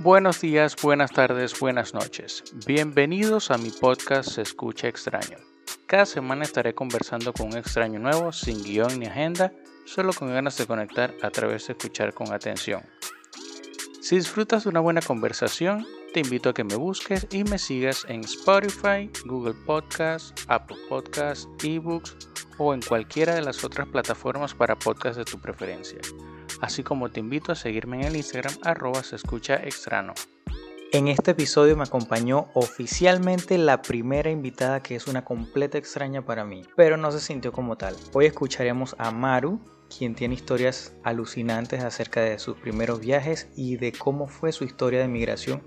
Buenos días, buenas tardes, buenas noches. Bienvenidos a mi podcast Se Escucha Extraño. Cada semana estaré conversando con un extraño nuevo, sin guion ni agenda, solo con ganas de conectar a través de escuchar con atención. Si disfrutas de una buena conversación, te invito a que me busques y me sigas en Spotify, Google Podcasts, Apple Podcasts, eBooks o en cualquiera de las otras plataformas para podcasts de tu preferencia. Así como te invito a seguirme en el Instagram arroba se escucha extrano. En este episodio me acompañó oficialmente la primera invitada que es una completa extraña para mí, pero no se sintió como tal. Hoy escucharemos a Maru, quien tiene historias alucinantes acerca de sus primeros viajes y de cómo fue su historia de migración,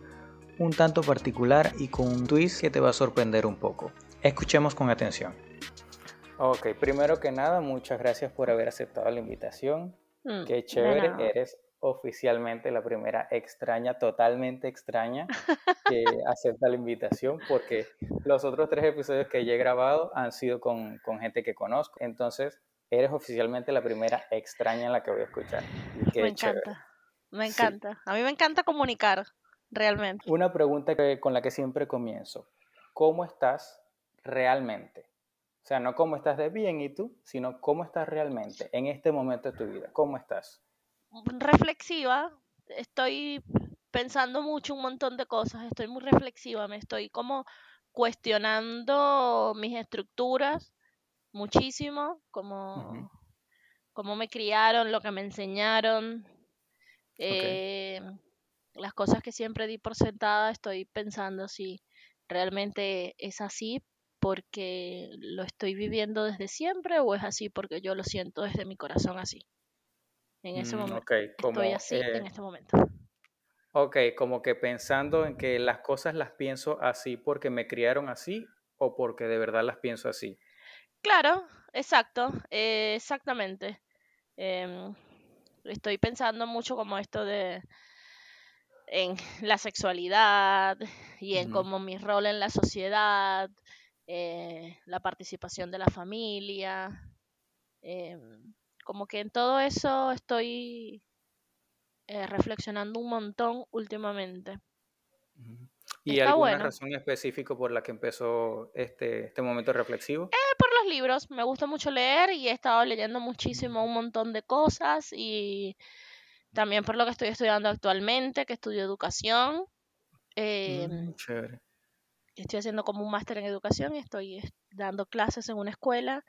un tanto particular y con un twist que te va a sorprender un poco. Escuchemos con atención. Ok, primero que nada, muchas gracias por haber aceptado la invitación. Mm, Qué chévere, eres oficialmente la primera extraña, totalmente extraña, que acepta la invitación, porque los otros tres episodios que ya he grabado han sido con, con gente que conozco. Entonces, eres oficialmente la primera extraña en la que voy a escuchar. Qué Me chévere. encanta, me Sí. encanta. A mí me encanta comunicar, realmente. Una pregunta que- con la que siempre comienzo. ¿Cómo estás realmente? O sea, no cómo estás de bien y tú, sino cómo estás realmente en este momento de tu vida. ¿Cómo estás? Reflexiva, estoy pensando mucho un montón de cosas, estoy muy reflexiva, me estoy como cuestionando mis estructuras muchísimo, como cómo me criaron, lo que me enseñaron, eh, las cosas que siempre di por sentada, estoy pensando si realmente es así porque lo estoy viviendo desde siempre o es así porque yo lo siento desde mi corazón así. En ese Mm, momento estoy como, así en eh, este momento. ok, como que pensando en que las cosas las pienso así porque me criaron así o porque de verdad las pienso así. Claro, exacto, eh, exactamente. Em, estoy pensando mucho como esto de en la sexualidad y en Ujú. como mi rol en la sociedad, eh, la participación de la familia, em, como que en todo eso estoy eh, reflexionando un montón últimamente. ¿Y Está alguna bueno. razón específica por la que empezó este, este momento reflexivo? Eh, por los libros, me gusta mucho leer y he estado leyendo muchísimo un montón de cosas y también por lo que estoy estudiando actualmente, que estudio educación. em, Mm, chévere. Estoy haciendo como un máster en educación estoy es- dando clases en una escuela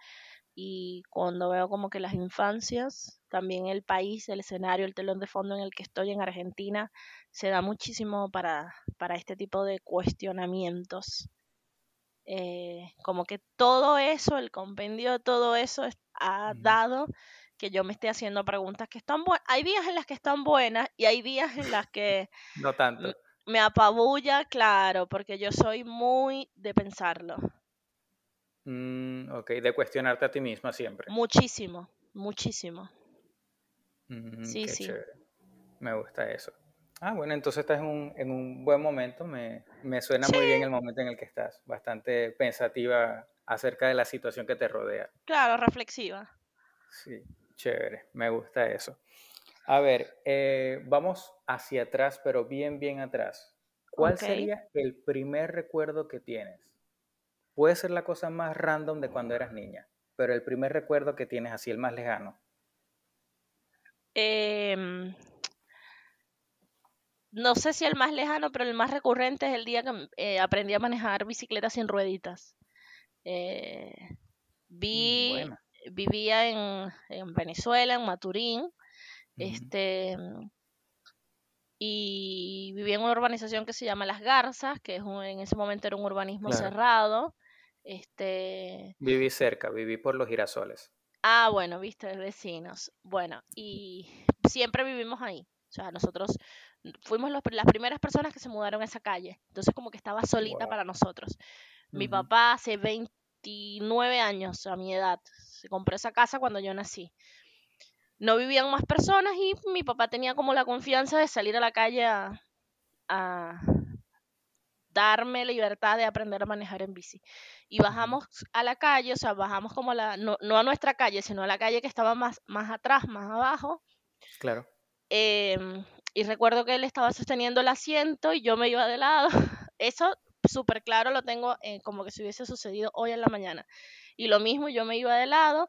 y cuando veo como que las infancias, también el país, el escenario, el telón de fondo en el que estoy en Argentina, se da muchísimo para, para este tipo de cuestionamientos. Eh, como que todo eso, el compendio de todo eso es- ha dado que yo me esté haciendo preguntas que están buenas. Hay días en las que están buenas y hay días en las que No tanto. Me apabulla, claro, porque yo soy muy de pensarlo. Mm, ok, de cuestionarte a ti misma siempre. Muchísimo, muchísimo. Mm, Sí, sí. chévere. Me gusta eso. Ah, bueno, entonces estás en un, en un buen momento. Me, me suena Sí, muy bien el momento en el que estás. Bastante pensativa acerca de la situación que te rodea. claro, reflexiva. Sí, chévere. Me gusta eso. A ver, eh, vamos hacia atrás, pero bien, bien atrás. ¿Cuál sería el primer recuerdo que tienes? Puede ser la cosa más random de cuando eras niña, pero el primer recuerdo que tienes así, el más lejano. Em, no sé si el más lejano, pero el más recurrente es el día que eh, aprendí a manejar bicicleta sin rueditas. Eh, Mm, vi, bueno. vivía en, en Venezuela, en Maturín, Este, y vivía en una urbanización que se llama Las Garzas, que es un- en ese momento era un urbanismo Claro. cerrado. Este, Viví cerca, viví por los girasoles. ah, bueno, viste, vecinos. Bueno, y siempre vivimos ahí. O sea, nosotros fuimos los- las primeras personas que se mudaron a esa calle. Entonces como que estaba solita Wow. para nosotros. Mi papá hace 29 años a mi edad se compró esa casa cuando yo nací. No vivían más personas y mi papá tenía como la confianza de salir a la calle a, a darme libertad de aprender a manejar en bici. Y bajamos a la calle, o sea, bajamos como a la, no, no a nuestra calle, sino a la calle que estaba más, más atrás, más abajo, Claro. em, y recuerdo que él estaba sosteniendo el asiento y yo me iba de lado. Eso súper claro lo tengo eh, como que si hubiese sucedido hoy en la mañana. Y lo mismo, yo me iba de lado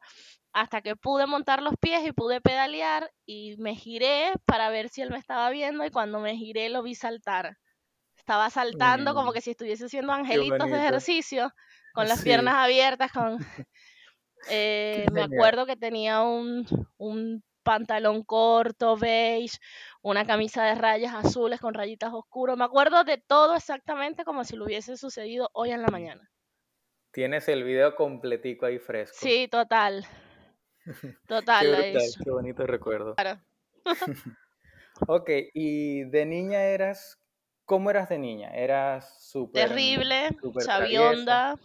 hasta que pude montar los pies y pude pedalear y me giré para ver si él me estaba viendo y cuando me giré lo vi saltar. Estaba saltando como Mm, que si estuviese haciendo angelitos de ejercicio, con las Sí, piernas abiertas, con... Eh, me acuerdo que tenía un, un pantalón corto, beige, una camisa de rayas azules con rayitas oscuras. Me acuerdo de todo exactamente como si lo hubiese sucedido hoy en la mañana. Tienes el video completico ahí fresco. Sí, total, Qué total, brutal, es qué bonito recuerdo. claro. Ok, y de niña eras, ¿cómo eras de niña? ¿Eras súper, Terrible, traviesa, sabionda,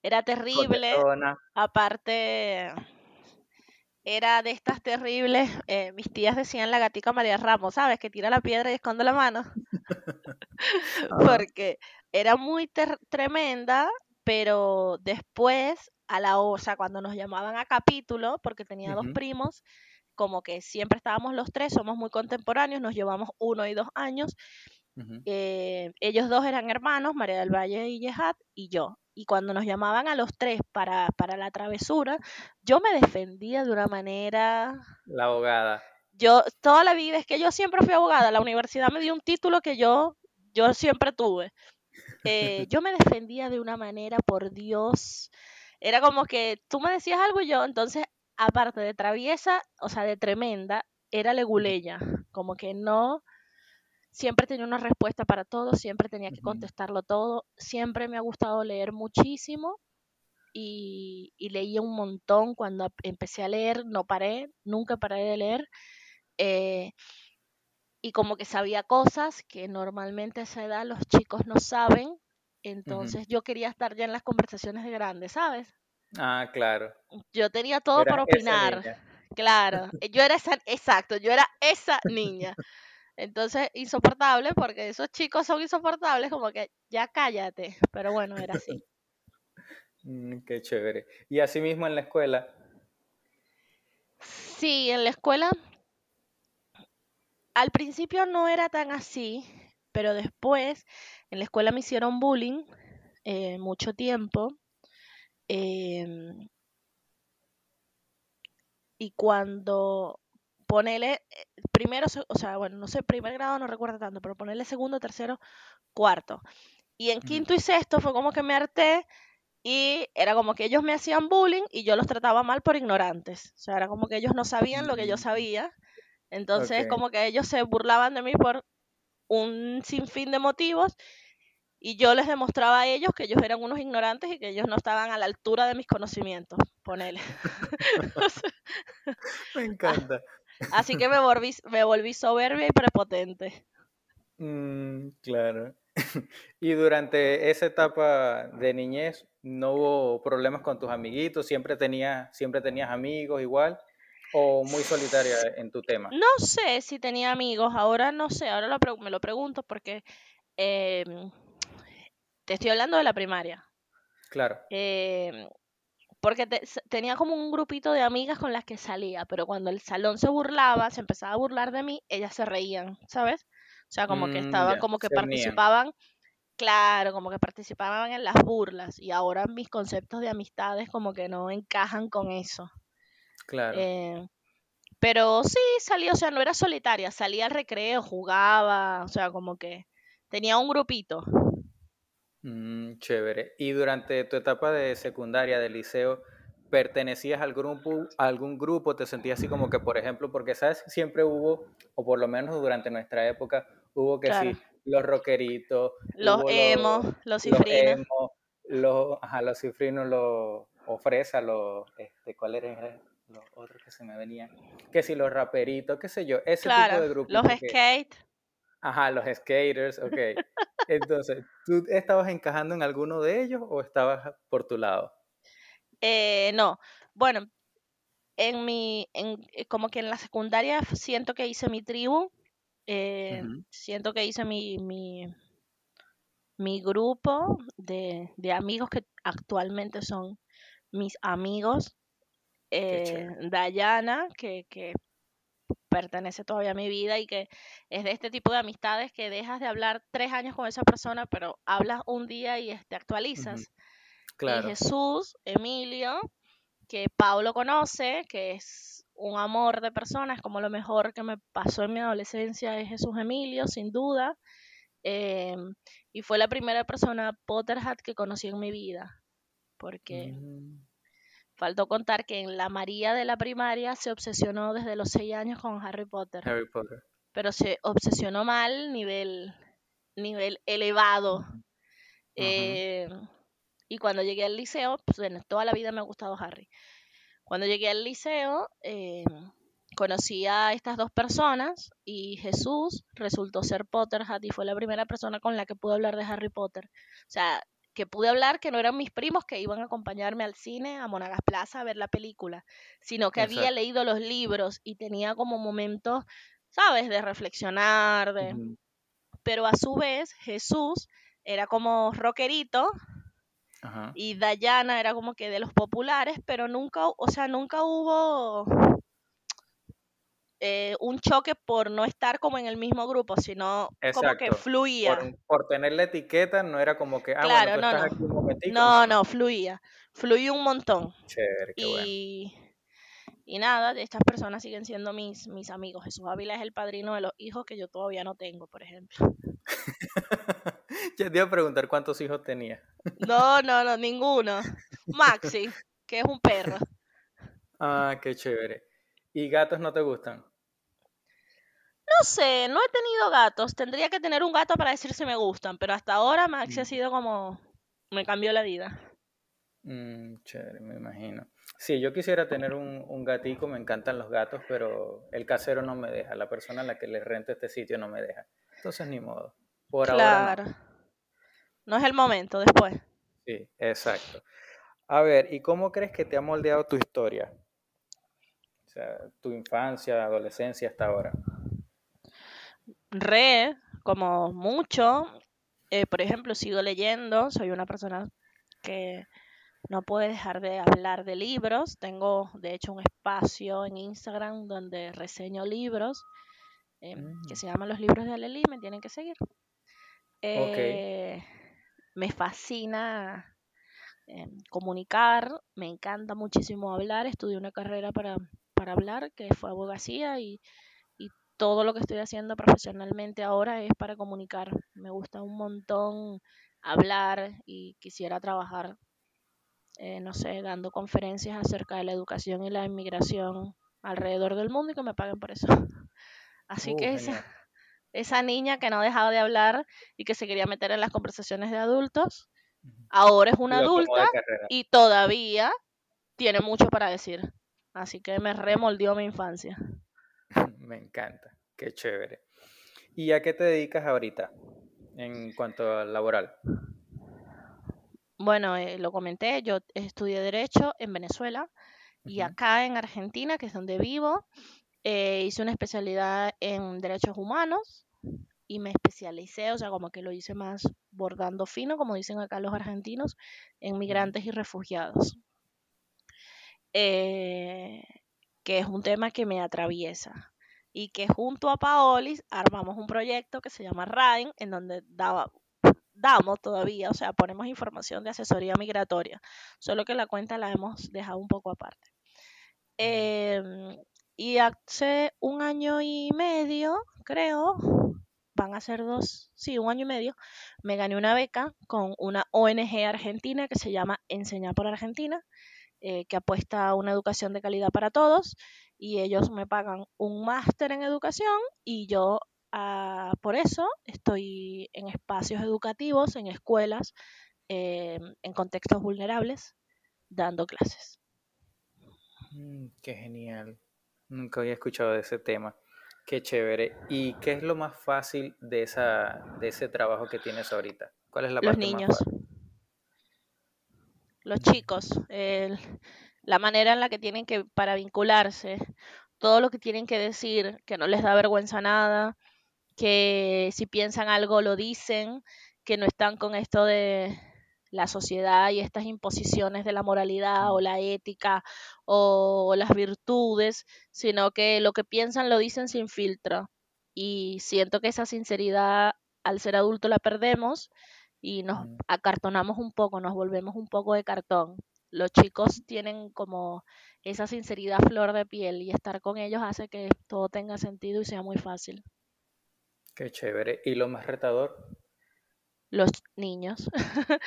era terrible. Aparte, era de estas terribles. eh, mis tías decían la gatica María Ramos, ¿sabes? Que tira la piedra y esconde la mano. Porque era muy ter- tremenda, pero después, a la o sea, cuando nos llamaban a capítulo, porque tenía dos primos, como que siempre estábamos los tres, somos muy contemporáneos, nos llevamos uno y dos años. eh, ellos dos eran hermanos, María del Valle y Yehat, y yo. Y cuando nos llamaban a los tres para, para la travesura, yo me defendía de una manera La abogada. yo toda la vida es que yo siempre fui abogada, la universidad me dio un título que yo, yo siempre tuve. Eh, yo me defendía de una manera, por Dios, era como que tú me decías algo y yo, entonces, aparte de traviesa, o sea, de tremenda, era leguleya, como que no, siempre tenía una respuesta para todo, siempre tenía que contestarlo todo, siempre me ha gustado leer muchísimo y, y leía un montón cuando empecé a leer, no paré, nunca paré de leer. eh, y como que sabía cosas que normalmente a esa edad los chicos no saben, entonces yo quería estar ya en las conversaciones de grandes, ¿sabes? Ah, claro. Yo tenía todo para opinar, claro, yo era esa, exacto, yo era esa niña. Entonces, insoportable, porque esos chicos son insoportables, como que ya cállate, pero bueno, era así. Mm, qué chévere. Y así mismo en la escuela. Sí, en la escuela, al principio no era tan así, pero después en la escuela me hicieron bullying eh, mucho tiempo. em, y cuando ponele, primero, o sea, bueno, no sé, primer grado no recuerdo tanto, pero ponerle segundo, tercero, cuarto. Y en quinto y sexto fue como que me harté y era como que ellos me hacían bullying y yo los trataba mal por ignorantes. O sea, era como que ellos no sabían lo que yo sabía. Entonces, como que ellos se burlaban de mí por un sinfín de motivos y yo les demostraba a ellos que ellos eran unos ignorantes y que ellos no estaban a la altura de mis conocimientos, ponele. me Ah, encanta. Así que me volví, me volví soberbia y prepotente. Mm, claro. Y durante esa etapa de niñez, ¿no hubo problemas con tus amiguitos? ¿Siempre tenías, siempre tenías amigos igual? ¿O muy solitaria en tu tema? No sé si tenía amigos, ahora no sé, ahora lo me lo pregunto porque em, te estoy hablando de la primaria. Claro. Em, porque te- tenía como un grupito de amigas con las que salía, pero cuando el salón se burlaba, se empezaba a burlar de mí, ellas se reían, ¿sabes? O sea, como que Mm, estaban, como que unían. participaban, claro, como que participaban en las burlas y ahora mis conceptos de amistades como que no encajan con eso. Claro. Eh, pero sí, salía, o sea, no era solitaria, salía al recreo, jugaba, o sea, como que tenía un grupito. Mm, chévere. ¿Y durante tu etapa de secundaria, de liceo, pertenecías al grupo, a algún grupo? ¿Te sentías así como que, por ejemplo, porque sabes, siempre hubo, o por lo menos durante nuestra época, hubo que Claro, sí, los rockeritos, los emos, los, los los cifrinos, emo, los, ajá, los cifrinos, los, o fresa, los, este, ¿cuál eran los otros que se me venían? Que si los raperitos, qué sé yo, ese tipo de los grupito que, skate. Ajá, los skaters, ok. Entonces, ¿tú estabas encajando en alguno de ellos o estabas por tu lado? Eh, no, bueno, en mi, en, eh, como que en la secundaria siento que hice mi tribu, eh, siento que hice mi, mi, mi grupo de, de amigos que actualmente son mis amigos. Eh. Dayana, que, que pertenece todavía a mi vida y que es de este tipo de amistades que dejas de hablar tres años con esa persona, pero hablas un día y te actualizas. Y Jesús, Emilio, que Pablo conoce, que es un amor de persona, es como lo mejor que me pasó en mi adolescencia, es Jesús Emilio, sin duda. Em, y fue la primera persona Potterhead que conocí en mi vida, porque mm. Faltó contar que en la María de la primaria se obsesionó desde los seis años con Harry Potter. Harry Potter. Pero se obsesionó mal, nivel, nivel elevado. Em, y cuando llegué al liceo, pues bueno, toda la vida me ha gustado Harry. Cuando llegué al liceo, em, conocí a estas dos personas y Jesús resultó ser Potterhead y fue la primera persona con la que pude hablar de Harry Potter. O sea, que pude hablar que no eran mis primos que iban a acompañarme al cine, a Monagas Plaza a ver la película, sino que había leído los libros y tenía como momentos, ¿sabes?, de reflexionar, de... Pero a su vez, Jesús era como rockerito, y Dayana era como que de los populares, pero nunca, o sea, nunca hubo eh, un choque por no estar como en el mismo grupo, sino como que fluía. Por, tener la etiqueta no era como que, ah, bueno, tú no, estás no. aquí un No, no, fluía. Fluía un montón. Chévere, qué y, y nada, estas personas siguen siendo mis, mis amigos. Jesús Ávila es el padrino de los hijos que yo todavía no tengo, por ejemplo. ya te iba a preguntar cuántos hijos tenía. no, no, no, ninguno. Maxi, que es un perro. Ah, qué chévere. ¿Y gatos no te gustan? No sé, no he tenido gatos. Tendría que tener un gato para decir si me gustan, pero hasta ahora Maxi ha mm. sido como... me cambió la vida. Mm, chévere, me imagino. Sí, yo quisiera tener un, un gatico, me encantan los gatos, pero el casero no me deja, la persona a la que le rento este sitio no me deja. Entonces, ni modo. Por claro. ahora. No. no es el momento, después. Sí, exacto. A ver, ¿y cómo crees que te ha moldeado tu historia? O sea, tu infancia, adolescencia hasta ahora re, como mucho. Eh, por ejemplo, sigo leyendo, soy una persona que no puede dejar de hablar de libros. Tengo, de hecho, un espacio en Instagram donde reseño libros eh, que mm. se llaman Los Libros de Aleli, me tienen que seguir. Eh, me fascina comunicar, me encanta muchísimo hablar. Estudié una carrera para, para hablar, que fue abogacía, y todo lo que estoy haciendo profesionalmente ahora es para comunicar. Me gusta un montón hablar y quisiera trabajar, eh, no sé, dando conferencias acerca de la educación y la inmigración alrededor del mundo y que me paguen por eso. Así que uh, esa, esa niña que no dejaba de hablar y que se quería meter en las conversaciones de adultos, ahora es una adulta y todavía tiene mucho para decir. Así que me remoldió mi infancia. Me encanta, qué chévere. ¿Y a qué te dedicas ahorita en cuanto a laboral? Bueno, eh, lo comenté, yo estudié Derecho en Venezuela y acá en Argentina, que es donde vivo, eh, hice una especialidad en Derechos Humanos y me especialicé, o sea, como que lo hice más bordando fino, como dicen acá los argentinos, en migrantes y refugiados. Eh, que es un tema que me atraviesa y que junto a Paolis armamos un proyecto que se llama RAIN, en donde daba, damos todavía, o sea, ponemos información de asesoría migratoria, solo que la cuenta la hemos dejado un poco aparte. Em, y hace un año y medio, creo, van a ser dos, sí, un año y medio, me gané una beca con una ONG argentina que se llama Enseñar por Argentina, eh, que apuesta a una educación de calidad para todos y ellos me pagan un máster en educación y yo ah, por eso estoy en espacios educativos, en escuelas, eh, en contextos vulnerables, dando clases. Mm, qué genial. Nunca había escuchado de ese tema. Qué chévere. ¿Y qué es lo más fácil de, esa, de ese trabajo que tienes ahorita? ¿Cuál es la Los niños. Los chicos. El, la manera en la que tienen que, para vincularse, todo lo que tienen que decir, que no les da vergüenza nada, que si piensan algo lo dicen, que no están con esto de la sociedad y estas imposiciones de la moralidad o la ética o las virtudes, sino que lo que piensan lo dicen sin filtro. Y siento que esa sinceridad al ser adulto la perdemos y nos acartonamos un poco, nos volvemos un poco de cartón. Los chicos tienen como esa sinceridad flor de piel y estar con ellos hace que todo tenga sentido y sea muy fácil. Qué chévere. ¿Y lo más retador? Los niños.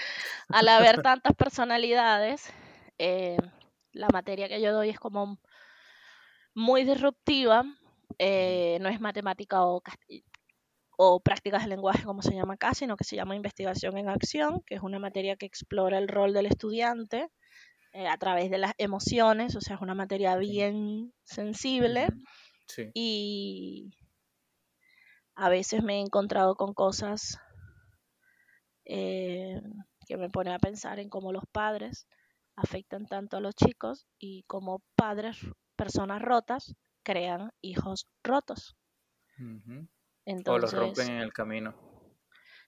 Al haber tantas personalidades, eh, la materia que yo doy es como muy disruptiva. Eh, no es matemática o, o prácticas de lenguaje como se llama acá, sino que se llama investigación en acción, que es una materia que explora el rol del estudiante eh, a través de las emociones, o sea, es una materia bien sensible. Y a veces me he encontrado con cosas eh, que me ponen a pensar en cómo los padres afectan tanto a los chicos y cómo padres, personas rotas, crean hijos rotos. o los rompen en el camino.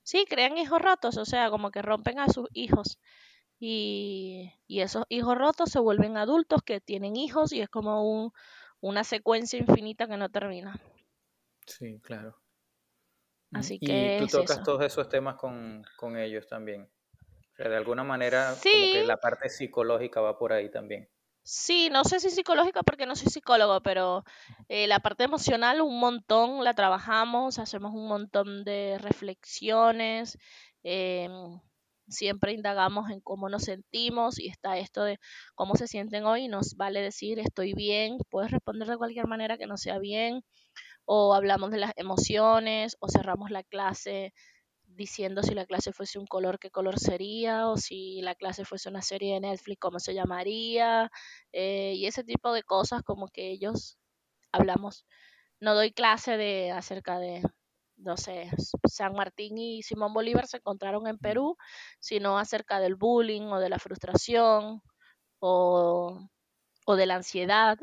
Sí, crean hijos rotos, o sea, como que rompen a sus hijos. Y, y esos hijos rotos se vuelven adultos que tienen hijos y es como un, una secuencia infinita que no termina. Sí, claro. Así que. Y tú tocas todos esos temas con, con, ellos también. O sea, de alguna manera, como que la parte psicológica va por ahí también. Sí, no sé si psicológica porque no soy psicólogo, pero eh, la parte emocional un montón la trabajamos, hacemos un montón de reflexiones, eh, siempre indagamos en cómo nos sentimos y está esto de cómo se sienten hoy, nos vale decir estoy bien, puedes responder de cualquier manera que no sea bien, o hablamos de las emociones, o cerramos la clase diciendo si la clase fuese un color, qué color sería, o si la clase fuese una serie de Netflix, cómo se llamaría, eh, y ese tipo de cosas como que ellos hablamos. No doy clase de acerca de, no sé, San Martín y Simón Bolívar se encontraron en Perú, sino acerca del bullying o de la frustración o, o de la ansiedad.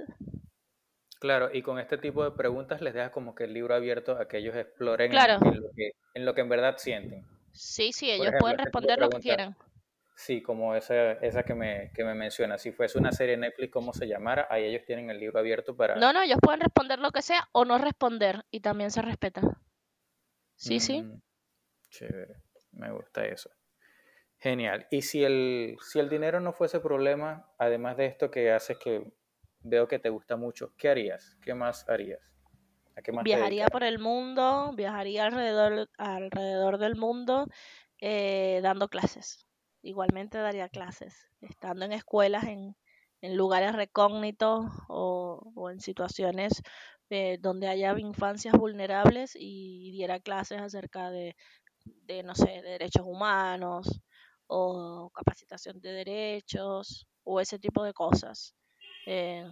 Claro, y con este tipo de preguntas les dejas como que el libro abierto a que ellos exploren en, lo que, en, lo que, en verdad sienten. Sí, sí, ellos pueden este responder lo que quieran. Sí, como esa, esa que, me, que me menciona. Si fuese una serie Netflix, ¿cómo se llamara? Ahí ellos tienen el libro abierto para... No, no, ellos pueden responder lo que sea o no responder y también se respeta. Sí, sí. Mm, chévere, me gusta eso. Genial. Y si el, si el dinero no fuese problema, además de esto que haces que veo que te gusta mucho. ¿Qué harías? ¿Qué más harías? viajaría por el mundo, viajaría alrededor, alrededor del mundo eh, dando clases. Igualmente daría clases, estando en escuelas, en, en lugares recógnitos o, en situaciones eh, donde haya infancias vulnerables y diera clases acerca de, de, no sé, derechos humanos o capacitación de derechos o ese tipo de cosas. Eh,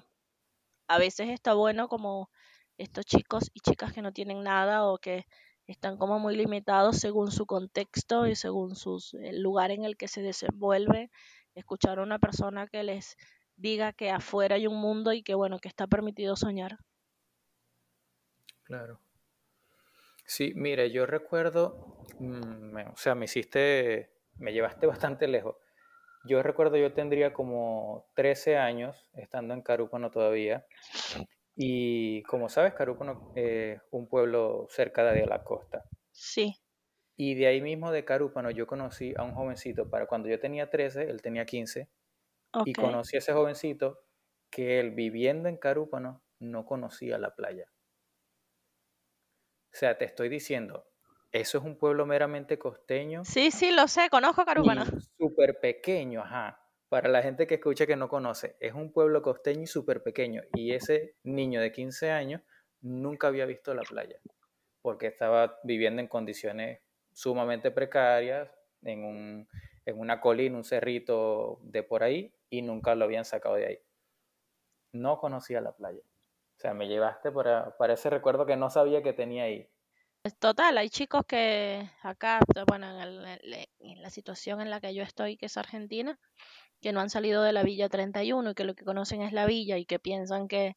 a veces está bueno como estos chicos y chicas que no tienen nada o que están como muy limitados según su contexto y según sus, el lugar en el que se desenvuelve, escuchar a una persona que les diga que afuera hay un mundo y que bueno, que está permitido soñar. Claro. Sí, mire, yo recuerdo, mm, o sea, me hiciste, me llevaste bastante lejos. Yo recuerdo, yo tendría como 13 años estando en Carúpano todavía. Y como sabes, Carúpano es un pueblo cerca de la costa. Sí. Y de ahí mismo de Carúpano yo conocí a un jovencito, para cuando yo tenía 13, él tenía 15. Y conocí a ese jovencito que él viviendo en Carúpano no conocía la playa. O sea, te estoy diciendo, eso es un pueblo meramente costeño. Sí, sí, lo sé, conozco Carúpano. Súper pequeño, ajá. Para la gente que escucha que no conoce, es un pueblo costeño y súper pequeño. Y ese niño de 15 años nunca había visto la playa, porque estaba viviendo en condiciones sumamente precarias, en, un, en una colina, un cerrito de por ahí, y nunca lo habían sacado de ahí. No conocía la playa. O sea, me llevaste para, para ese recuerdo que no sabía que tenía ahí. Total, hay chicos que acá, bueno, en, la situación en la que yo estoy, que es Argentina, que no han salido de la Villa 31 y que lo que conocen es la villa y que piensan que,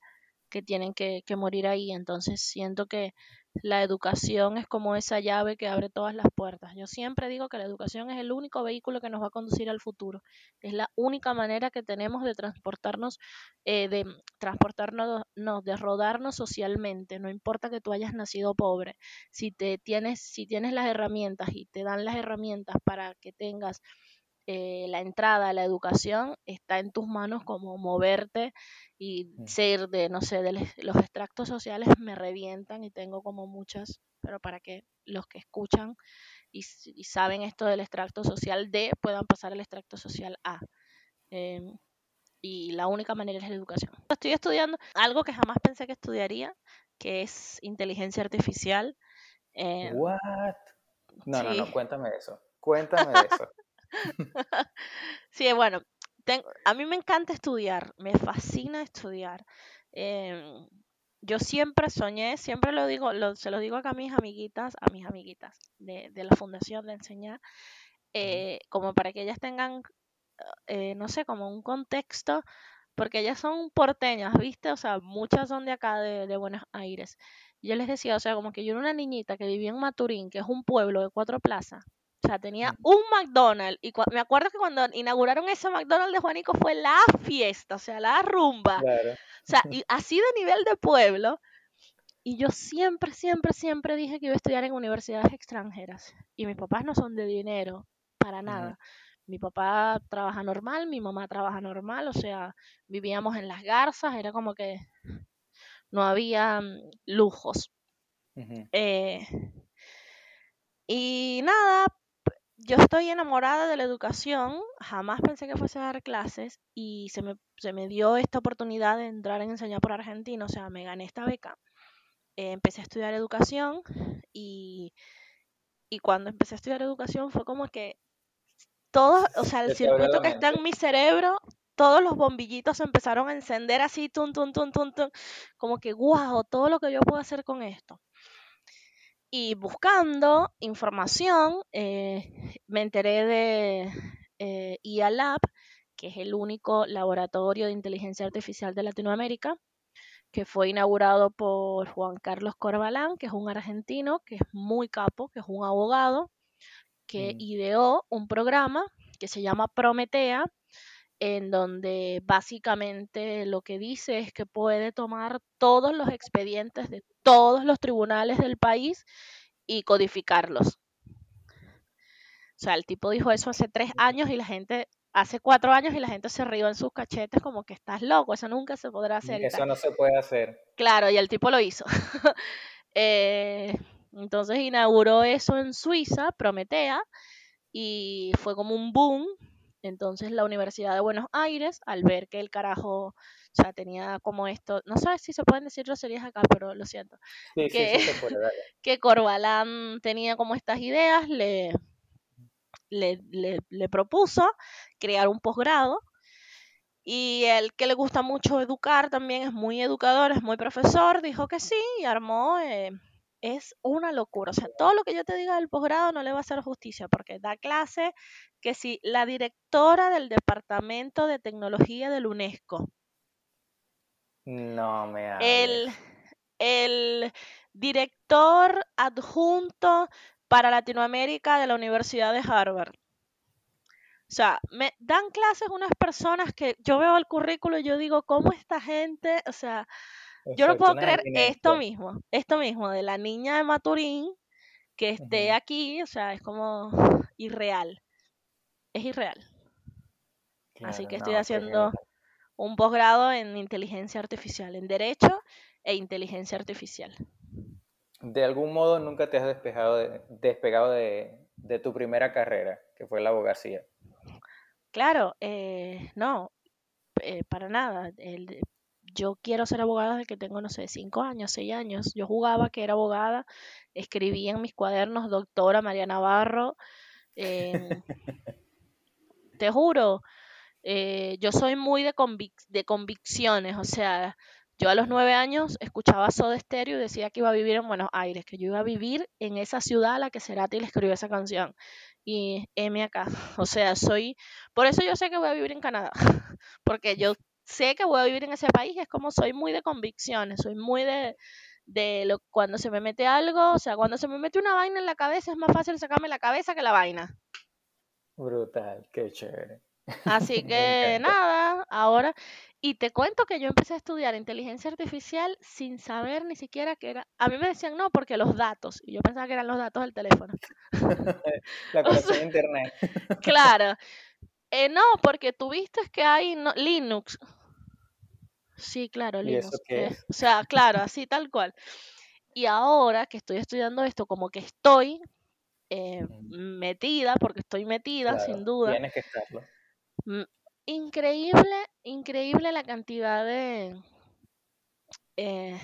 que tienen que, que, morir ahí. Entonces siento que la educación es como esa llave que abre todas las puertas. Yo siempre digo que la educación es el único vehículo que nos va a conducir al futuro. Es la única manera que tenemos de transportarnos, eh, de transportarnos, no, de rodarnos socialmente. No importa que tú hayas nacido pobre. Si te tienes, si tienes las herramientas y te dan las herramientas para que tengas eh, la entrada a la educación está en tus manos como moverte y ser de, no sé, de los extractos sociales me revientan y tengo como muchas, pero para que los que escuchan y, saben esto del extracto social D puedan pasar al extracto social A. Em, y la única manera es la educación. Estoy estudiando algo que jamás pensé que estudiaría, que es inteligencia artificial. Em, What? No, no, no, cuéntame eso. Cuéntame eso. Sí, bueno, ten- a mí me encanta estudiar, me fascina estudiar. Em, yo siempre soñé, siempre lo digo, lo- se lo digo acá a mis amiguitas, a mis amiguitas de, de la fundación de enseñar, eh, como para que ellas tengan, eh, no sé, como un contexto, porque ellas son porteñas, ¿viste? O sea, muchas son de acá, de, de Buenos Aires. Yo les decía, o sea, como que yo era una niñita que vivía en Maturín, que es un pueblo de cuatro plazas. O sea, tenía Mm. un McDonald's. Y me acuerdo que cuando inauguraron ese McDonald's de Juanico fue la fiesta, o sea, la rumba. Claro. O sea, y así de nivel de pueblo. Y yo siempre, siempre, siempre dije que iba a estudiar en universidades extranjeras. Y mis papás no son de dinero, para nada. Mi papá trabaja normal, mi mamá trabaja normal, o sea, vivíamos en las garzas, era como que no había mm, lujos. Eh, y nada, yo estoy enamorada de la educación, jamás pensé que fuese a dar clases y se me, se me dio esta oportunidad de entrar en enseñar por Argentina, o sea, me gané esta beca. Eh, empecé a estudiar educación y, y cuando empecé a estudiar educación fue como que todo, o sea, el circuito que está en mi cerebro, todos los bombillitos se empezaron a encender así, tun, tun, tun, tun, tun, como que, wow, todo lo que yo puedo hacer con esto. Y buscando información, eh, me enteré de eh, IA Lab, que es el único laboratorio de inteligencia artificial de Latinoamérica, que fue inaugurado por Juan Carlos Corbalán, que es un argentino, que es muy capo, que es un abogado, que Ujú. ideó un programa que se llama Prometea, en donde básicamente lo que dice es que puede tomar todos los expedientes de todos los tribunales del país y codificarlos. O sea, el tipo dijo eso hace tres años y la gente, hace cuatro años y la gente se rió en sus cachetes como que estás loco, eso nunca se podrá hacer y. Eso no se puede hacer. Claro, y el tipo lo hizo. Eh, entonces inauguró eso en Suiza, Prometea, y fue como un boom. Entonces la Universidad de Buenos Aires, al ver que el carajo, o sea, tenía como esto, no sé si se pueden decir groserías acá, pero lo siento, Sí, que, sí puede, que Corbalán tenía como estas ideas, le, le, le, le propuso crear un posgrado y el que le gusta mucho educar también es muy educador, es muy profesor, dijo que sí y armó. eh, es una locura. O sea, todo lo que yo te diga del posgrado no le va a hacer justicia porque da clase que si la directora del Departamento de Tecnología del UNESCO, No me el, el director adjunto para Latinoamérica de la Universidad de Harvard. O sea, me dan clases unas personas que yo veo el currículo y yo digo, ¿cómo esta gente? O sea, yo no puedo creer esto mismo, esto mismo, de la niña de Maturín que esté aquí, o sea, es como irreal, es irreal. Así que estoy no, haciendo un posgrado en inteligencia artificial, en derecho e inteligencia artificial. De algún modo nunca te has despejado de- despegado de, de tu primera carrera, que fue la abogacía. Claro, eh, no, eh, para nada. El- yo quiero ser abogada desde que tengo, no sé, cinco años, seis años. Yo jugaba que era abogada, escribía en mis cuadernos, doctora María Navarro. em, te juro, eh, yo soy muy de, convic- de convicciones, o sea, yo a los nueve años escuchaba Soda Stereo y decía que iba a vivir en Buenos Aires, que yo iba a vivir en esa ciudad a la que Cerati le escribió esa canción. Y M acá, o sea, soy, por eso yo sé que voy a vivir en Canadá, porque yo sé que voy a vivir en ese país, es como soy muy de convicciones, soy muy de, de lo, cuando se me mete algo, o sea, cuando se me mete una vaina en la cabeza es más fácil sacarme la cabeza que la vaina. Brutal, qué chévere. Así que nada, ahora, y te cuento que yo empecé a estudiar inteligencia artificial sin saber ni siquiera que era, a mí me decían no, porque los datos, y yo pensaba que eran los datos del teléfono. La O sea, conexión a internet. claro, eh, no, porque tú viste que hay no- Linux. Sí, claro, ¿Y eso Linux. qué eh, es? o sea, claro, así tal cual. Y ahora que estoy estudiando esto, como que estoy eh, metida, porque estoy metida, sin duda. tienes que estarlo. Mm, Increíble, increíble la cantidad de, eh,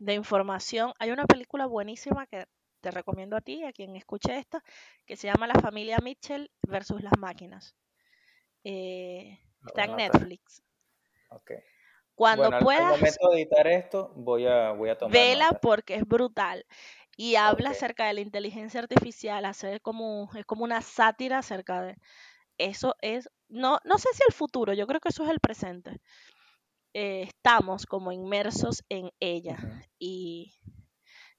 de información. Hay una película buenísima que te recomiendo a ti, a quien escuche esta, que se llama La familia Mitchell versus las máquinas. Eh, está en. Netflix. Ok. Cuando Bueno, al, al puedas, momento de editar esto, voy a, voy a tomar vela nota. porque es brutal. Y habla acerca de la inteligencia artificial, hace como, es como una sátira acerca de eso es, no, no sé si el futuro, yo creo que eso es el presente. Eh, estamos como inmersos en ella y,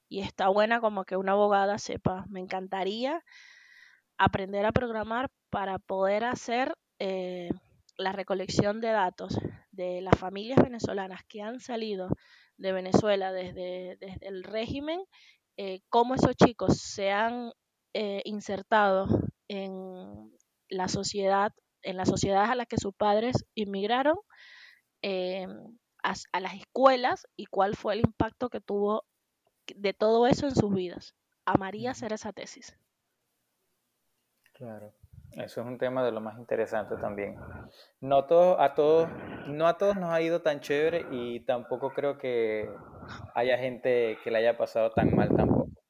y está buena como que una abogada sepa. Me encantaría aprender a programar para poder hacer eh, la recolección de datos de las familias venezolanas que han salido de Venezuela desde, desde el régimen, eh, cómo esos chicos se han eh, insertado en la sociedad, en las sociedades a las que sus padres inmigraron, eh, a, a las escuelas y cuál fue el impacto que tuvo de todo eso en sus vidas. Amaría hacer esa tesis. Claro. Eso es un tema de lo más interesante también. No todo- a todos, no a todos nos ha ido tan chévere y tampoco creo que haya gente que le haya pasado tan mal tampoco.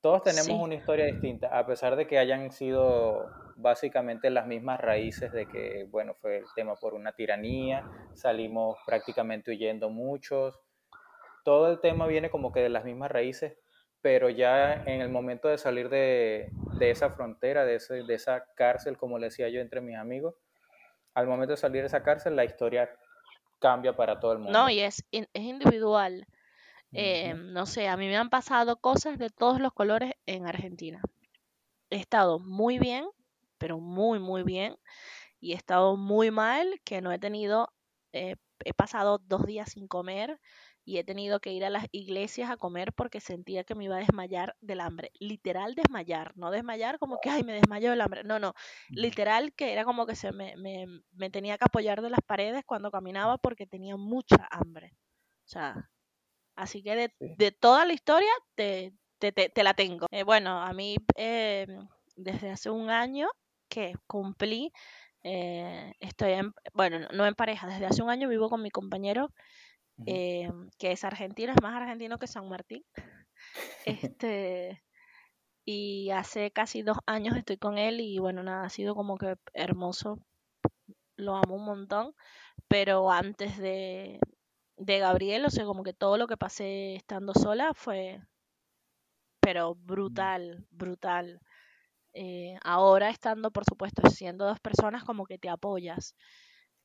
Todos tenemos Sí, una historia distinta, a pesar de que hayan sido básicamente las mismas raíces de que, bueno, fue el tema por una tiranía, salimos prácticamente huyendo muchos, todo el tema viene como que de las mismas raíces, pero ya en el momento de salir de, de esa frontera, de, ese- de esa cárcel, como le decía yo entre mis amigos, al momento de salir de esa cárcel, la historia cambia para todo el no, mundo. y es, es individual. Eh, Ujú, no sé, a mí me han pasado cosas de todos los colores en Argentina. He estado muy bien, pero muy, muy bien, y he estado muy mal, que no he tenido, eh, he pasado dos días sin comer y he tenido que ir a las iglesias a comer porque sentía que me iba a desmayar del hambre. Literal desmayar, no desmayar como que, ay, me desmayo del hambre. No, no, literal que era como que se me, me, me tenía que apoyar de las paredes cuando caminaba porque tenía mucha hambre. O sea, así que de, de toda la historia te, te, te, te la tengo. Eh, bueno, a mí eh, desde hace un año que cumplí, eh, estoy en, bueno, no- no en pareja, desde hace un año vivo con mi compañero Eh, que es argentino, es más argentino que San Martín. Este, y hace casi dos años estoy con él y bueno, nada, ha sido como que hermoso, lo amo un montón, pero antes de, de Gabriel, o sea, como que todo lo que pasé estando sola fue, pero Mm, brutal, brutal. Eh, ahora estando, por supuesto, siendo dos personas, como que te apoyas.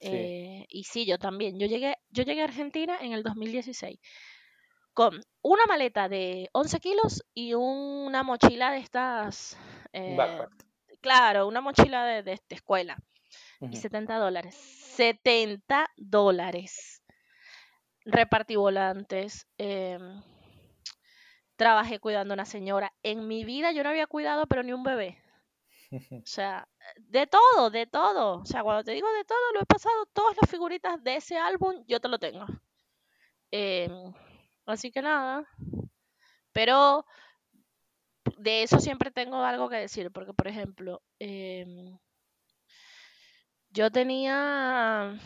Eh, y sí, yo también. Yo llegué, yo llegué a Argentina en el 2016 con una maleta de 11 kilos y una mochila de estas, eh, claro, una mochila de, de, de escuela y Ujú. 70 dólares. 70 dólares. Repartí volantes. eh, trabajé cuidando a una señora. En mi vida yo no había cuidado, pero ni un bebé. O sea, de todo, de todo. O sea, cuando te digo de todo, lo he pasado, todas las figuritas de ese álbum, yo te lo tengo. Eh, así que nada. Pero de eso siempre tengo algo que decir, porque por ejemplo, eh, yo tenía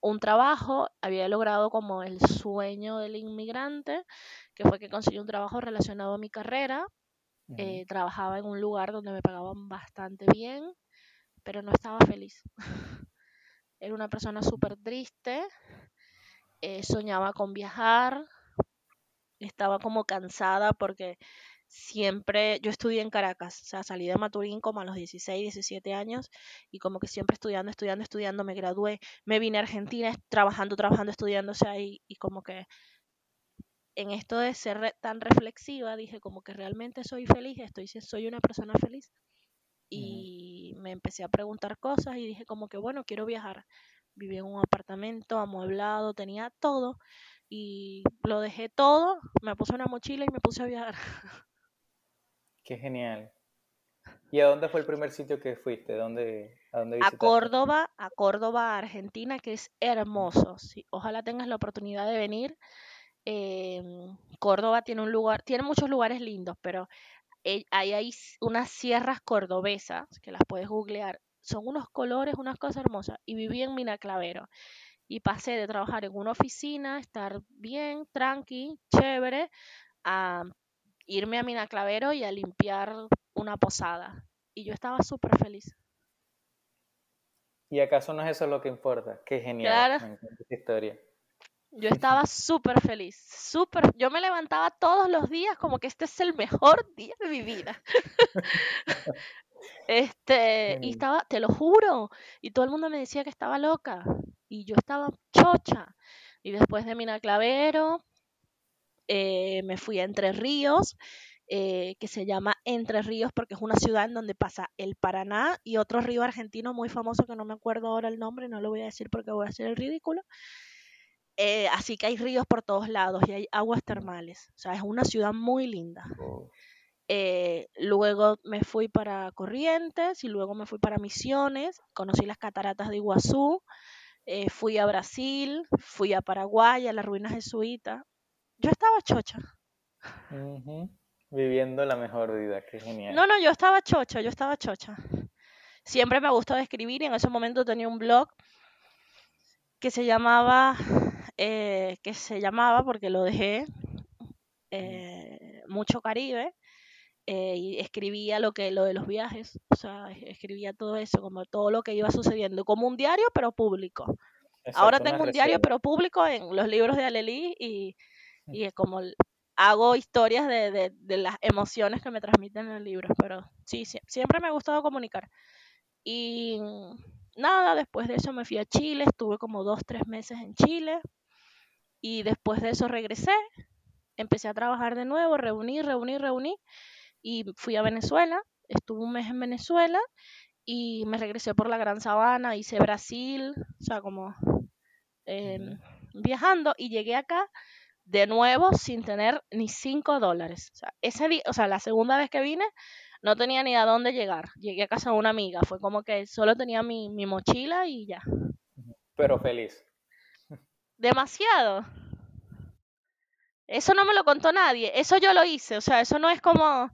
un trabajo, había logrado como el sueño del inmigrante, que fue que conseguí un trabajo relacionado a mi carrera. Eh, trabajaba en un lugar donde me pagaban bastante bien, pero no estaba feliz. Era una persona súper triste, eh, soñaba con viajar, estaba como cansada porque siempre, yo estudié en Caracas, o sea, salí de Maturín como a los 16, 17 años y como que siempre estudiando, estudiando, estudiando, me gradué, me vine a Argentina trabajando, trabajando, estudiando, o sea, y, y como que en esto de ser tan reflexiva, dije como que realmente soy feliz, estoy, soy una persona feliz. Y me empecé a preguntar cosas y dije como que, bueno, quiero viajar. Viví en un apartamento amueblado, tenía todo y lo dejé todo, me puse una mochila y me puse a viajar. Qué genial. ¿Y a dónde fue el primer sitio que fuiste? ¿Dónde, a, a Córdoba, a Córdoba, Argentina, que es hermoso. ojalá tengas la oportunidad de venir. Em, Córdoba tiene un lugar, tiene muchos lugares lindos, pero ahí hay unas sierras cordobesas que las puedes googlear. Son unos colores, unas cosas hermosas. Y viví en Minaclavero. Y pasé de trabajar en una oficina, estar bien, tranqui, chévere, a irme a Minaclavero y a limpiar una posada. Y yo estaba súper feliz. ¿Y acaso no es eso lo que importa? Qué genial. Me encanta esta historia. Yo estaba súper feliz, súper. Yo me levantaba todos los días como que este es el mejor día de mi vida. este, y estaba, te lo juro, y todo el mundo me decía que estaba loca, y yo estaba chocha. Y después de Mina Clavero, eh, me fui a Entre Ríos, eh, que se llama Entre Ríos porque es una ciudad en donde pasa el Paraná y otro río argentino muy famoso que no me acuerdo ahora el nombre, no lo voy a decir porque voy a hacer el ridículo. Eh, así que hay ríos por todos lados y hay aguas termales. O sea, es una ciudad muy linda. Oh. Eh, luego me fui para Corrientes y luego me fui para Misiones. Conocí las cataratas de Iguazú. Eh, fui a Brasil, fui a Paraguay, a las ruinas jesuitas. Yo estaba chocha. Viviendo la mejor vida, qué genial. No, no, yo estaba chocha, yo estaba chocha. Siempre me gustó escribir y en ese momento tenía un blog que se llamaba eh, que se llamaba, porque lo dejé, eh, Mucho Caribe, eh, y escribía lo, que, lo de los viajes, o sea, escribía todo eso, como todo lo que iba sucediendo, como un diario, pero público. Ahora tengo un diario, pero público en los libros de Alelí y, mm. y como hago historias de, de, de, las emociones que me transmiten en los libros, pero sí, siempre me ha gustado comunicar. Y nada, después de eso me fui a Chile, estuve como dos, tres meses en Chile, y después de eso regresé, empecé a trabajar de nuevo, reuní, reuní, reuní y fui a Venezuela, estuve un mes en Venezuela y me regresé por la Gran Sabana, hice Brasil, o sea, como em, viajando y llegué acá de nuevo sin tener ni cinco dólares. O sea, ese día, o sea, la segunda vez que vine no tenía ni a dónde llegar. Llegué a casa de una amiga, fue como que solo tenía mi, mi mochila y ya. Pero feliz demasiado. Eso no me lo contó nadie, eso yo lo hice, o sea, eso no es como,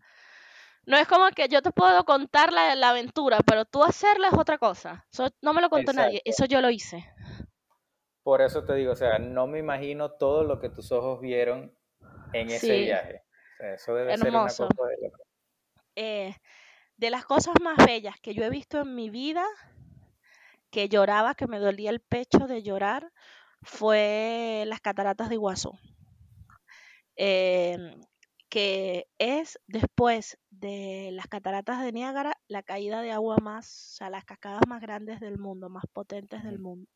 no es como que yo te puedo contar la, la aventura, pero tú hacerla es otra cosa. Eso no me lo contó nadie, eso yo lo hice. Por eso te digo, o sea, no me imagino todo lo que tus ojos vieron en ese viaje. eso debe ser una cosa de eh, de las cosas más bellas que yo he visto en mi vida, que lloraba, que me dolía el pecho de llorar, fue las cataratas de Iguazú, em, que es después de las cataratas de Niágara la caída de agua más, o sea, las cascadas más grandes del mundo, más potentes del mundo.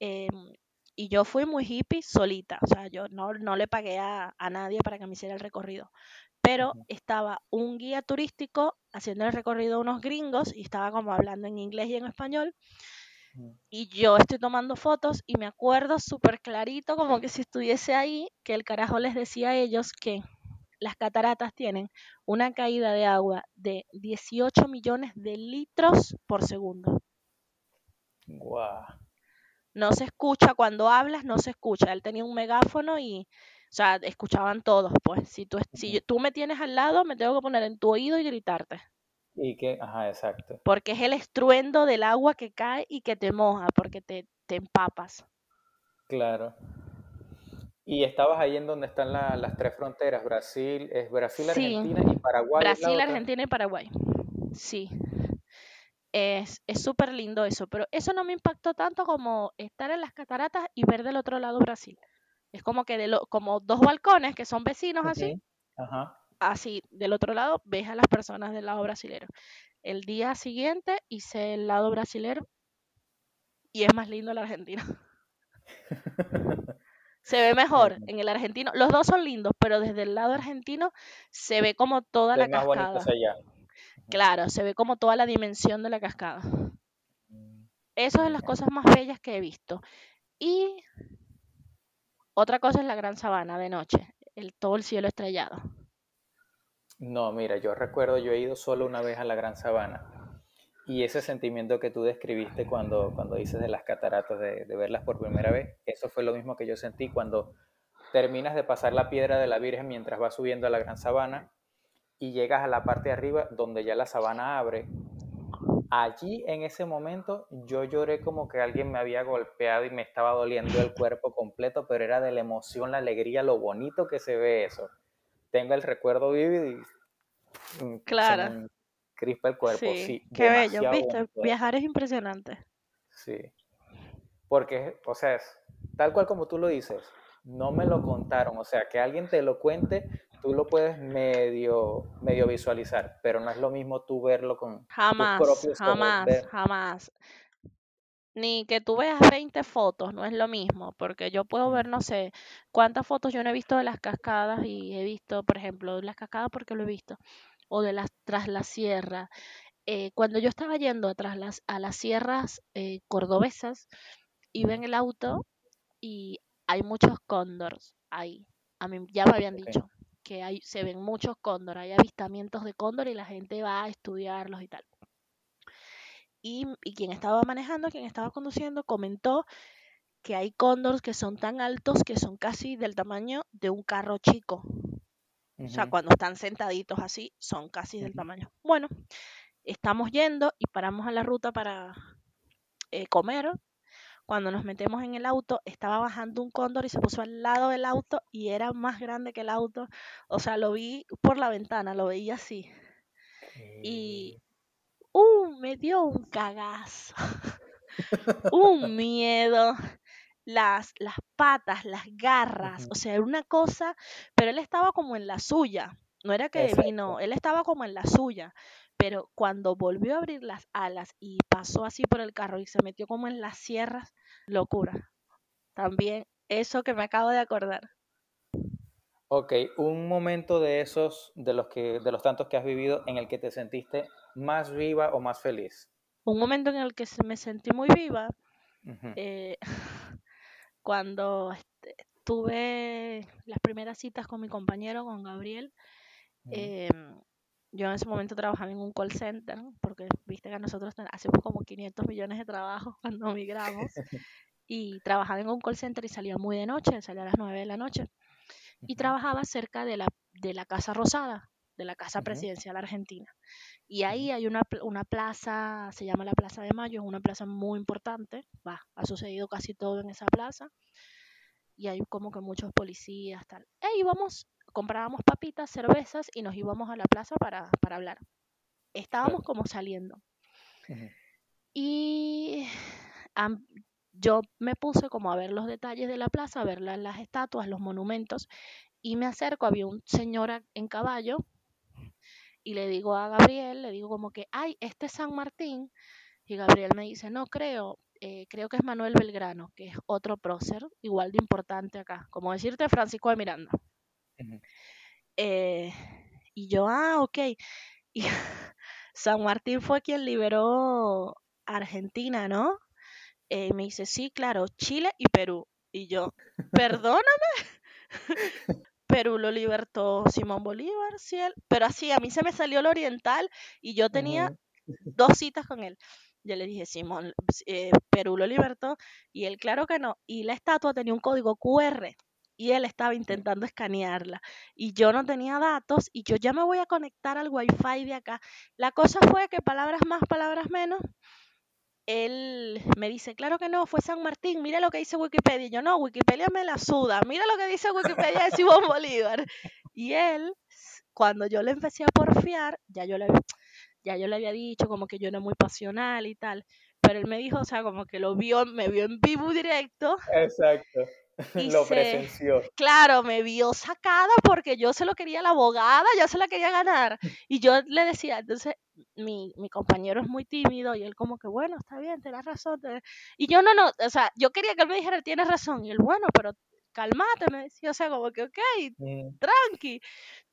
Em, y yo fui muy hippie solita, o sea, yo no, no le pagué a, a, nadie para que me hiciera el recorrido, pero estaba un guía turístico haciendo el recorrido a unos gringos y estaba como hablando en inglés y en español y yo estoy tomando fotos y me acuerdo súper clarito, como que si estuviese ahí, que el carajo les decía a ellos que las cataratas tienen una caída de agua de 18 millones de litros por segundo. Wow. No se escucha cuando hablas, no se escucha. Él tenía un megáfono y, o sea, escuchaban todos. Pues si tú, si tú me tienes al lado, me tengo que poner en tu oído y gritarte. Y que, ajá, exacto. Porque es el estruendo del agua que cae y que te moja, porque te, te empapas. Claro. Y estabas ahí en donde están las tres fronteras, Brasil, es Brasil, Argentina y Paraguay. Brasil, Argentina y Paraguay. Sí. Es súper lindo eso, pero eso no me impactó tanto como estar en las cataratas y ver del otro lado Brasil. Es como que de lo, como dos balcones que son vecinos así. Ajá así del otro lado ves a las personas del lado brasilero. El día siguiente hice el lado brasilero y es más lindo la Argentina. Se ve mejor en el argentino. Los dos son lindos, pero desde el lado argentino se ve como toda la cascada. Claro, se ve como toda la dimensión de la cascada. Mm, Eso es de las cosas más bellas que he visto. Y otra cosa es la gran sabana de noche, el, todo el cielo estrellado. No, mira, yo recuerdo, yo he ido solo una vez a la gran sabana. Y ese sentimiento que tú describiste cuando, cuando dices de las cataratas, de, de verlas por primera vez, eso fue lo mismo que yo sentí cuando terminas de pasar la piedra de la Virgen mientras vas subiendo a la gran sabana y llegas a la parte de arriba donde ya la sabana abre allí en ese momento yo lloré como que alguien me había golpeado y me estaba doliendo el cuerpo completo, pero era de la emoción, la alegría, lo bonito que se ve eso. Tengo el recuerdo vívido y mm, claro. crispa el cuerpo. Sí, qué bello, viste, viajar es impresionante. Sí, porque, o sea, tal cual como tú lo dices, no me lo contaron, o sea, que alguien te lo cuente tú lo puedes medio, medio visualizar, pero no es lo mismo tú verlo con jamás, tus propios Jamás, jamás. Ni que tú veas 20 fotos, no es lo mismo, porque yo puedo ver, no sé, cuántas fotos yo no he visto de las cascadas y he visto, por ejemplo, de las cascadas porque lo he visto, o de las tras la sierra. Eh, cuando yo estaba yendo tras las, a las sierras eh, cordobesas, iba en el auto y hay muchos cóndores ahí. A mí ya me habían dicho que hay, se ven muchos cóndor, hay avistamientos de cóndor y la gente va a estudiarlos y tal. Y, quien estaba manejando, quien estaba conduciendo, comentó que hay cóndores que son tan altos que son casi del tamaño de un carro chico. O sea, cuando están sentaditos así, son casi del tamaño. Bueno, estamos yendo y paramos a la ruta para eh, comer cuando nos metemos en el auto, estaba bajando un cóndor y se puso al lado del auto y era más grande que el auto. O sea, lo vi por la ventana, lo veía así. Y uh, me dio un cagazo, un miedo, las, las patas, las garras, o sea, era una cosa, pero él estaba como en la suya. No era que vino, él estaba como en la suya pero cuando volvió a abrir las alas y pasó así por el carro y se metió como en las sierras, locura. También eso que me acabo de acordar. Ok, un momento de esos, de los, que, de los tantos que has vivido, en el que te sentiste más viva o más feliz. Un momento en el que me sentí muy viva, eh, cuando tuve las primeras citas con mi compañero, con Gabriel, yo en ese momento trabajaba en un call center, porque viste que nosotros hacemos como 500 millones de trabajos cuando migramos, y trabajaba en un call center y salía muy de noche, salía a las 9 de la noche, y trabajaba cerca de la, de la Casa Rosada, de la Casa Presidencial Argentina. Y ahí hay una, una plaza, se llama la Plaza de Mayo, es una plaza muy importante, va, ha sucedido casi todo en esa plaza, y hay como que muchos policías, tal. E íbamos comprábamos papitas, cervezas y nos íbamos a la plaza para, hablar. Estábamos como saliendo. Y yo me puse como a ver los detalles de la plaza, a ver las estatuas, los monumentos, y me acerco, había un señor en caballo, y le digo a Gabriel, le digo como que, ay, este es San Martín, y Gabriel me dice, no creo, eh, creo que es Manuel Belgrano, que es otro prócer, igual de importante acá, como decirte Francisco de Miranda. Eh, y yo, ah, ok. Y San Martín fue quien liberó Argentina, ¿no? Eh, me dice, sí, claro, Chile y Perú. Y yo, perdóname. Perú lo libertó Simón Bolívar, sí, pero así, a mí se me salió el oriental y yo tenía dos citas con él. Yo le dije, Simón, eh, Perú lo libertó y él, claro que no. Y la estatua tenía un código QR y él estaba intentando escanearla y yo no tenía datos y yo ya me voy a conectar al wifi de acá. La cosa fue que palabras más, palabras menos, él me dice, claro que no, fue San Martín, mira lo que dice Wikipedia. Y yo, no, Wikipedia me la suda, mira lo que dice Wikipedia de Simón Bolívar. Y él, cuando yo le empecé a porfiar, ya yo le, ya yo le había dicho como que yo era muy pasional y tal, pero él me dijo, o sea, como que lo vio, me vio en vivo directo. Exacto. lo presenció. Claro, me vio sacada porque yo se lo quería la abogada, yo se la quería ganar. Y yo le decía, entonces mi, mi compañero es muy tímido y él como que, bueno, está bien, tienes razón. Y yo no, no, o sea, yo quería que él me dijera, tienes razón. Y él, bueno, pero calmate, me decía, o sea, como que, ok, tranqui.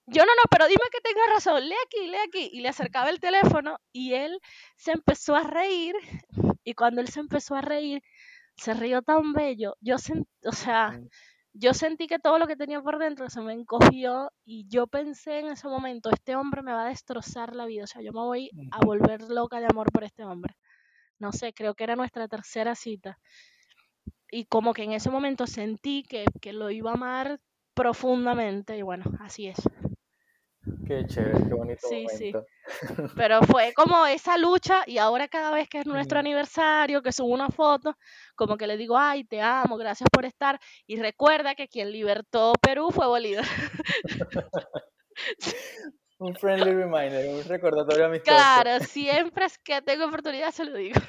Yo no, no, pero dime que tenga razón, lee aquí, lee aquí. Y le acercaba el teléfono y él se empezó a reír. Y cuando él se empezó a reír, se rió tan bello. Yo sentí, o sea, yo sentí que todo lo que tenía por dentro se me encogió y yo pensé en ese momento, este hombre me va a destrozar la vida. O sea, yo me voy a volver loca de amor por este hombre. No sé, creo que era nuestra tercera cita. Y como que en ese momento sentí que, que lo iba a amar profundamente y bueno, así es. Qué chévere, qué bonito Sí, sí. momento. Pero fue como esa lucha y ahora cada vez que es nuestro aniversario, que subo una foto, como que le digo, ay, te amo, gracias por estar. Y recuerda que quien libertó Perú fue Bolívar. Un friendly reminder, un recordatorio amistoso. Claro, siempre es que tengo oportunidad se lo digo.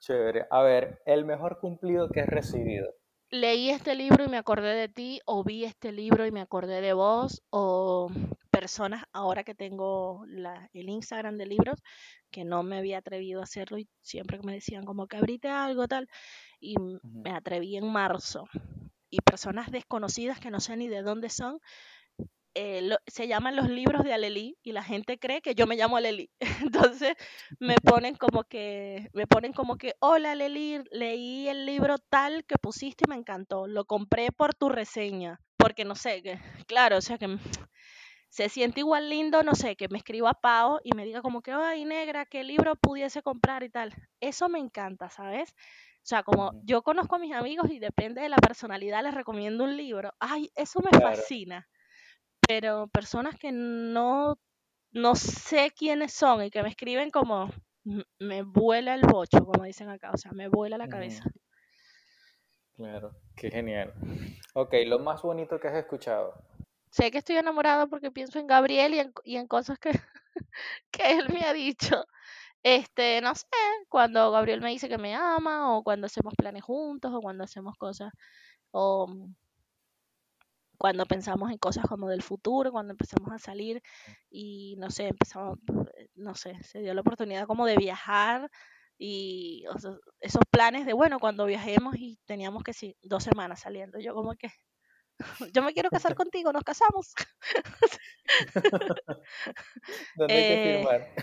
Chévere. A ver, el mejor cumplido que has recibido. Leí este libro y me acordé de ti, o vi este libro y me acordé de vos, o personas, ahora que tengo la, el Instagram de libros, que no me había atrevido a hacerlo y siempre que me decían como que abrite algo tal, y me atreví en marzo. Y personas desconocidas que no sé ni de dónde son, eh, lo- se llaman los libros de Alelí y la gente cree que yo me llamo Alelí. Entonces me ponen como que, me ponen como que, hola Alelí, leí el libro tal que pusiste y me encantó. Lo compré por tu reseña. Porque no sé, que, claro, o sea que se siente igual lindo, no sé, que me escriba Pau y me diga como que, ay negra, ¿qué libro pudiese comprar y tal? Eso me encanta, ¿sabes? O sea, como yo conozco a mis amigos y depende de la personalidad les recomiendo un libro. Ay, eso me Claro. fascina pero personas que no, no sé quiénes son y que me escriben como "M- me vuela el bocho, como dicen acá, o sea, me vuela la cabeza. Claro, qué genial. Ok, lo más bonito que has escuchado. Sé que estoy enamorada porque pienso en Gabriel y en, y en cosas que, que él me ha dicho. Este, no sé, cuando Gabriel me dice que me ama, o cuando hacemos planes juntos, o cuando hacemos cosas, o mm, cuando pensamos en cosas como del futuro, cuando empezamos a salir y no sé, empezamos, eh, no sé, se dio la oportunidad como de viajar y o sea, esos planes de, bueno, cuando viajemos y teníamos que sí, dos semanas saliendo, yo como que, yo me quiero casar contigo, nos casamos. ¿Dónde hay que Eh, firmar?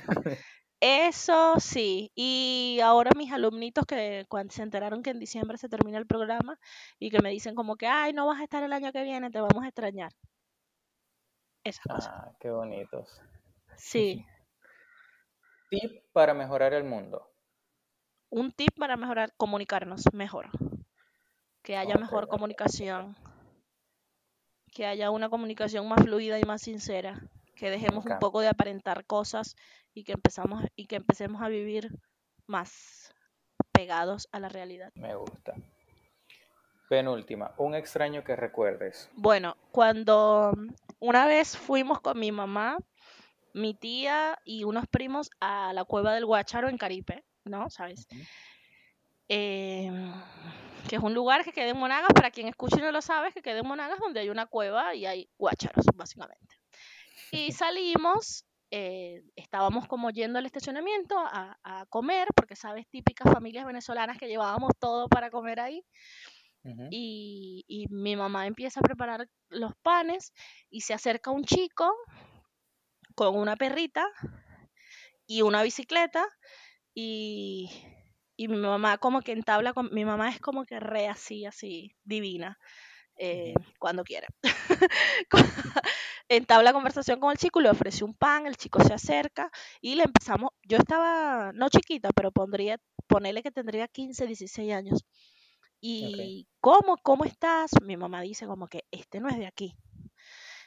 Eso sí, y ahora mis alumnitos que cuando se enteraron que en diciembre se termina el programa y que me dicen como que, ay, no vas a estar el año que viene, te vamos a extrañar. Esas cosas. Ah, qué bonitos. Sí, Tip para mejorar el mundo. un tip para mejorar, comunicarnos mejor, que haya mejor comunicación, que haya una comunicación más fluida y más sincera, que dejemos un poco de aparentar cosas y que empezamos y que empecemos a vivir más pegados a la realidad. Me gusta. Penúltima, un extraño que recuerdes. Bueno, cuando una vez fuimos con mi mamá, mi tía y unos primos a la cueva del Guácharo en Caripe, ¿no? ¿Sabes? Em, que es un lugar que queda en Monagas, para quien escuche y no lo sabe, que queda en Monagas donde hay una cueva y hay guácharos, básicamente. Y salimos, eh, estábamos como yendo al estacionamiento a, a comer, porque sabes, típicas familias venezolanas que llevábamos todo para comer ahí. Y, y mi mamá empieza a preparar los panes y se acerca un chico con una perrita y una bicicleta y, y mi mamá como que entabla con, mi mamá es como que re así, así, divina, eh, cuando quiere. entabla conversación con el chico, le ofrece un pan, el chico se acerca y le empezamos, yo estaba, no chiquita, pero pondría, ponerle que tendría 15, 16 años. Y ¿cómo? ¿Cómo estás? Mi mamá dice como que este no es de aquí.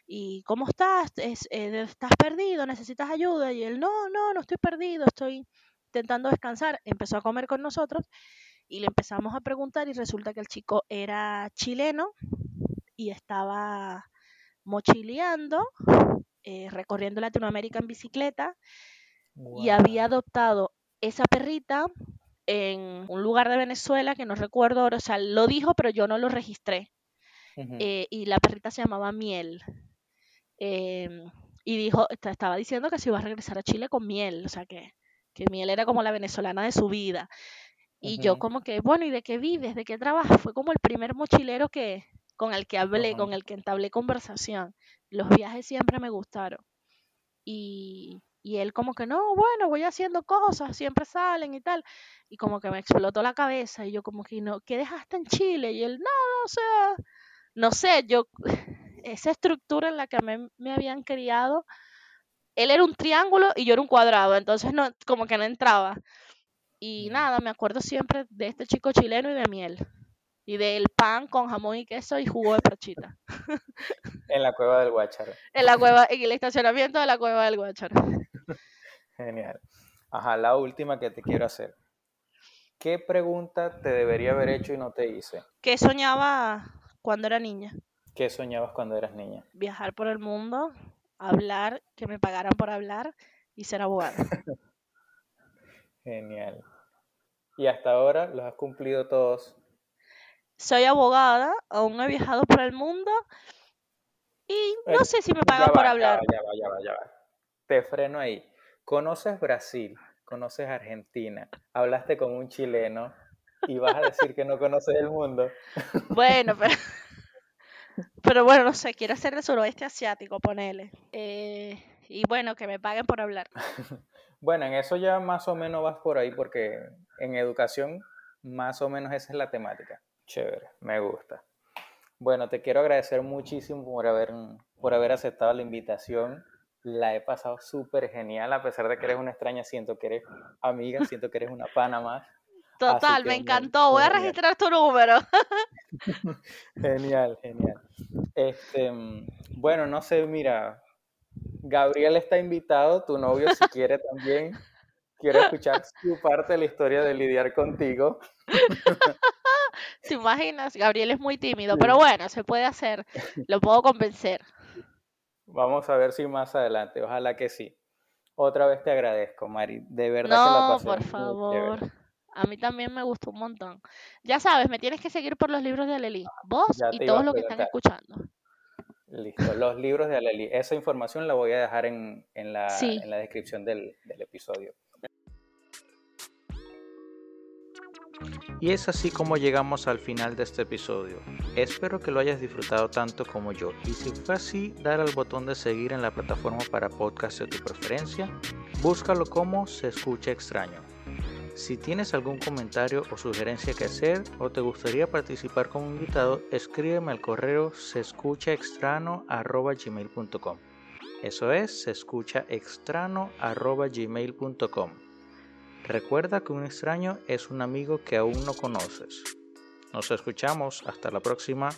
¿Y cómo estás? Es, eh, ¿Estás perdido? ¿Necesitas ayuda? Y él, no, no, no estoy perdido, estoy intentando descansar. Empezó a comer con nosotros y le empezamos a preguntar y resulta que el chico era chileno y estaba mochileando, eh, recorriendo Latinoamérica en bicicleta y había adoptado esa perrita en un lugar de Venezuela que no recuerdo ahora, o sea, lo dijo, pero yo no lo registré. Eh, y la perrita se llamaba Miel. Em, y dijo, est- estaba diciendo que se iba a regresar a Chile con Miel, o sea, que, que Miel era como la venezolana de su vida. Y yo como que, bueno, ¿y de qué vives? ¿De qué trabajas? Fue como el primer mochilero que con el que hablé, con el que entablé conversación. Los viajes siempre me gustaron. Y, y él como que, no, bueno, voy haciendo cosas, siempre salen y tal. Y como que me explotó la cabeza y yo como que, no, ¿qué dejaste en Chile? Y él, nada, o sea, no sé, yo, esa estructura en la que me, me habían criado, él era un triángulo y yo era un cuadrado, entonces no, como que no entraba. Y nada, me acuerdo siempre de este chico chileno y de miel. Y del pan con jamón y queso y jugo de parchita. en la cueva del Guácharo. En la cueva, en el estacionamiento de la cueva del Guácharo. Genial. Ajá, la última que te quiero hacer. ¿Qué pregunta te debería haber hecho y no te hice? ¿Qué soñaba cuando era niña? ¿Qué soñabas cuando eras niña? Viajar por el mundo, hablar, que me pagaran por hablar y ser abogada. Genial. ¿Y hasta ahora los has cumplido todos? Soy abogada, aún he viajado por el mundo y no sé si me pagan por hablar. Ya va, ya va, ya va. Te freno ahí. ¿Conoces Brasil? ¿Conoces Argentina? Hablaste con un chileno y vas a decir que no conoces el mundo. Bueno, pero pero bueno, no sé, quiero ser del suroeste asiático, ponele. Eh, y bueno, que me paguen por hablar. bueno, en eso ya más o menos vas por ahí porque en educación más o menos esa es la temática. Chévere, me gusta. Bueno, te quiero agradecer muchísimo por haber, por haber aceptado la invitación. La he pasado súper genial, a pesar de que eres una extraña, siento que eres amiga, siento que eres una pana más. Total, me encantó. Voy a registrar tu número. genial, genial. Este, bueno, no sé, mira, Gabriel está invitado, tu novio si quiere también, quiere escuchar su parte de la historia de lidiar contigo. ¿Te imaginas? Gabriel es muy tímido, pero bueno, se puede hacer, lo puedo convencer. Vamos a ver si más adelante, ojalá que sí. Otra vez te agradezco, Mari, de verdad que la pasé. por favor. A mí también me gustó un montón. Ya sabes, me tienes que seguir por los libros de Aleli. Vos y todos los que están escuchando. Listo, los libros de Aleli. Esa información la voy a dejar en, la, en la, descripción del, del episodio. Y es así como llegamos al final de este episodio. Espero que lo hayas disfrutado tanto como yo. Y si fue así, dar al botón de seguir en la plataforma para podcast de tu preferencia. Búscalo como Se Escucha Extraño. Si tienes algún comentario o sugerencia que hacer o te gustaría participar como invitado, escríbeme al correo sescuchaextrano.gmail.com Eso es sescuchaextrano.gmail.com Recuerda que un extraño es un amigo que aún no conoces. Nos escuchamos. Hasta la próxima.